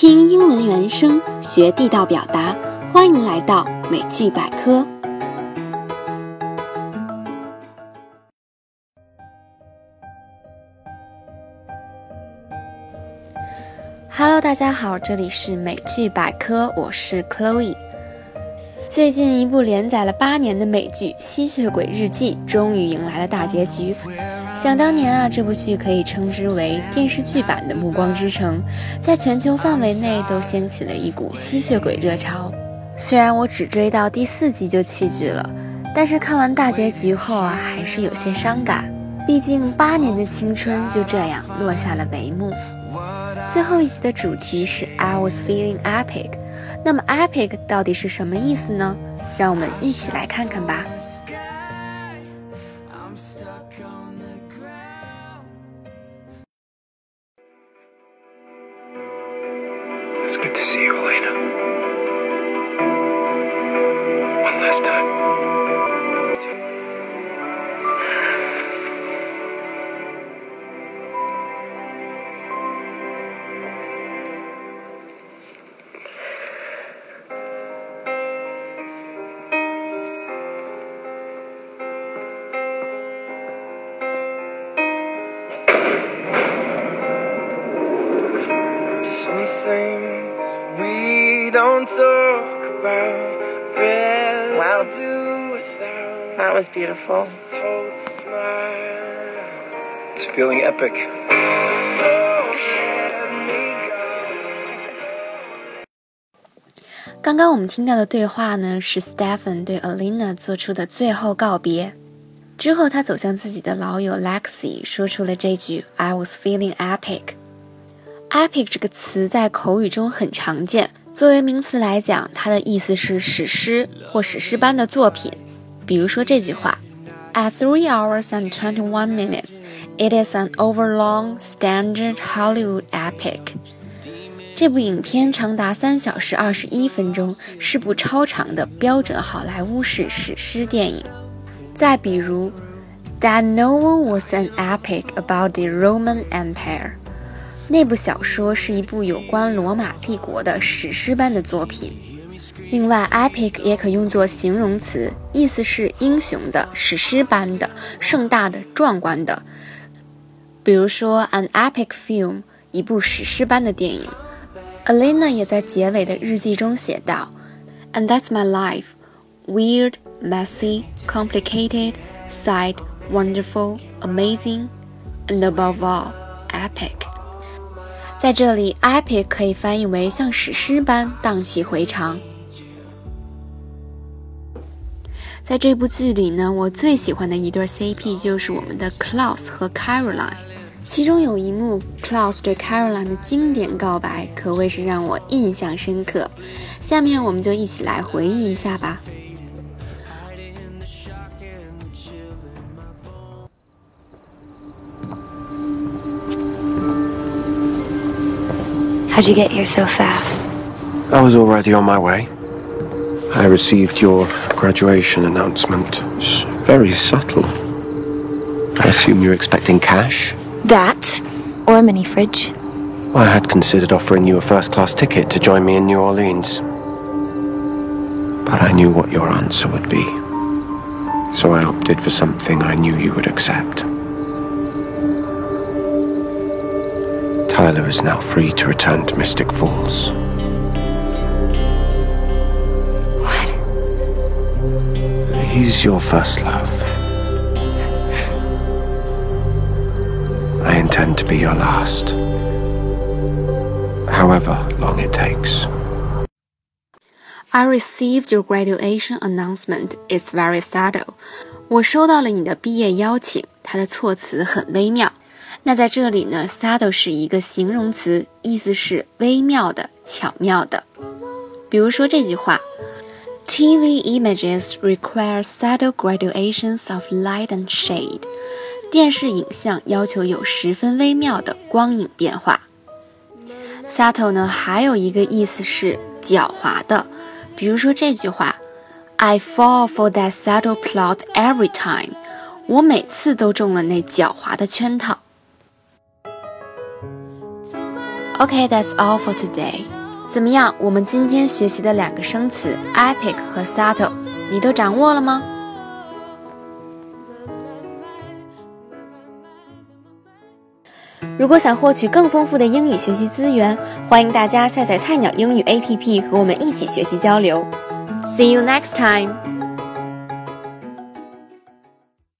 听英文原声，学地道表达。欢迎来到美剧百科。Hello，大家好，这里是美剧百科，我是 Chloe。最近一部连载了八年的美剧《吸血鬼日记》终于迎来了大结局。想当年啊，这部剧可以称之为电视剧版的《暮光之城》，在全球范围内都掀起了一股吸血鬼热潮。虽然我只追到第四集就弃剧了，但是看完大结局后啊，还是有些伤感。毕竟八年的青春就这样落下了帷幕。最后一集的主题是 I was feeling epic，那么 epic 到底是什么意思呢？让我们一起来看看吧。It's good to see you, Elena. One last time. Don't talk about. Red Wow. do without. That was beautiful. It's feeling epic. Don't let me go. 刚刚我们听到的对话呢，是 Stephen 对 Alina 做出的最后告别。之后，他走向自己的老友 Lexi，说出了这句 "I was feeling epic"。epic 这个词在口语中很常见，作为名词来讲，它的意思是史诗或史诗般的作品。比如说这句话：At three hours and twenty-one minutes, it is an overlong standard Hollywood epic。这部影片长达三小时二十一分钟，是部超长的标准好莱坞式史诗电影。再比如，That novel was an epic about the Roman Empire。那部小说是一部有关罗马帝国的史诗般的作品。另外，epic 也可用作形容词，意思是英雄的、史诗般的、盛大的、壮观的。比如说，an epic film，一部史诗般的电影。Alina 也在结尾的日记中写道：“And that's my life, weird, messy, complicated, sad, wonderful, amazing, and above all, epic。”在这里，epic 可以翻译为像史诗般荡气回肠。在这部剧里呢，我最喜欢的一对 CP 就是我们的 Klaus 和 Caroline。其中有一幕，Klaus 对 Caroline 的经典告白，可谓是让我印象深刻。下面我们就一起来回忆一下吧。How'd you get here so fast? I was already on my way. I received your graduation announcement. It's very subtle. I assume you're expecting cash? That or a mini fridge? I had considered offering you a first class ticket to join me in New Orleans. But I knew what your answer would be. So I opted for something I knew you would accept. Tyler is now free to return to Mystic Falls. What? He's your first love. I intend to be your last. However long it takes. I received your graduation announcement. It's very subtle. 我收到了你的毕业邀请，它的措辞很微妙。 那在这里呢，subtle 是一个形容词，意思是微妙的、巧妙的。比如说这句话：TV images require subtle graduations of light and shade。电视影像要求有十分微妙的光影变化。subtle 呢，还有一个意思是狡猾的。比如说这句话：I fall for that subtle plot every time。我每次都中了那狡猾的圈套。Okay, that's all for today. 怎么样？我们今天学习的两个生词 epic 和 subtle，你都掌握了吗？如果想获取更丰富的英语学习资源，欢迎大家下载菜鸟英语 APP 和我们一起学习交流。See you next time.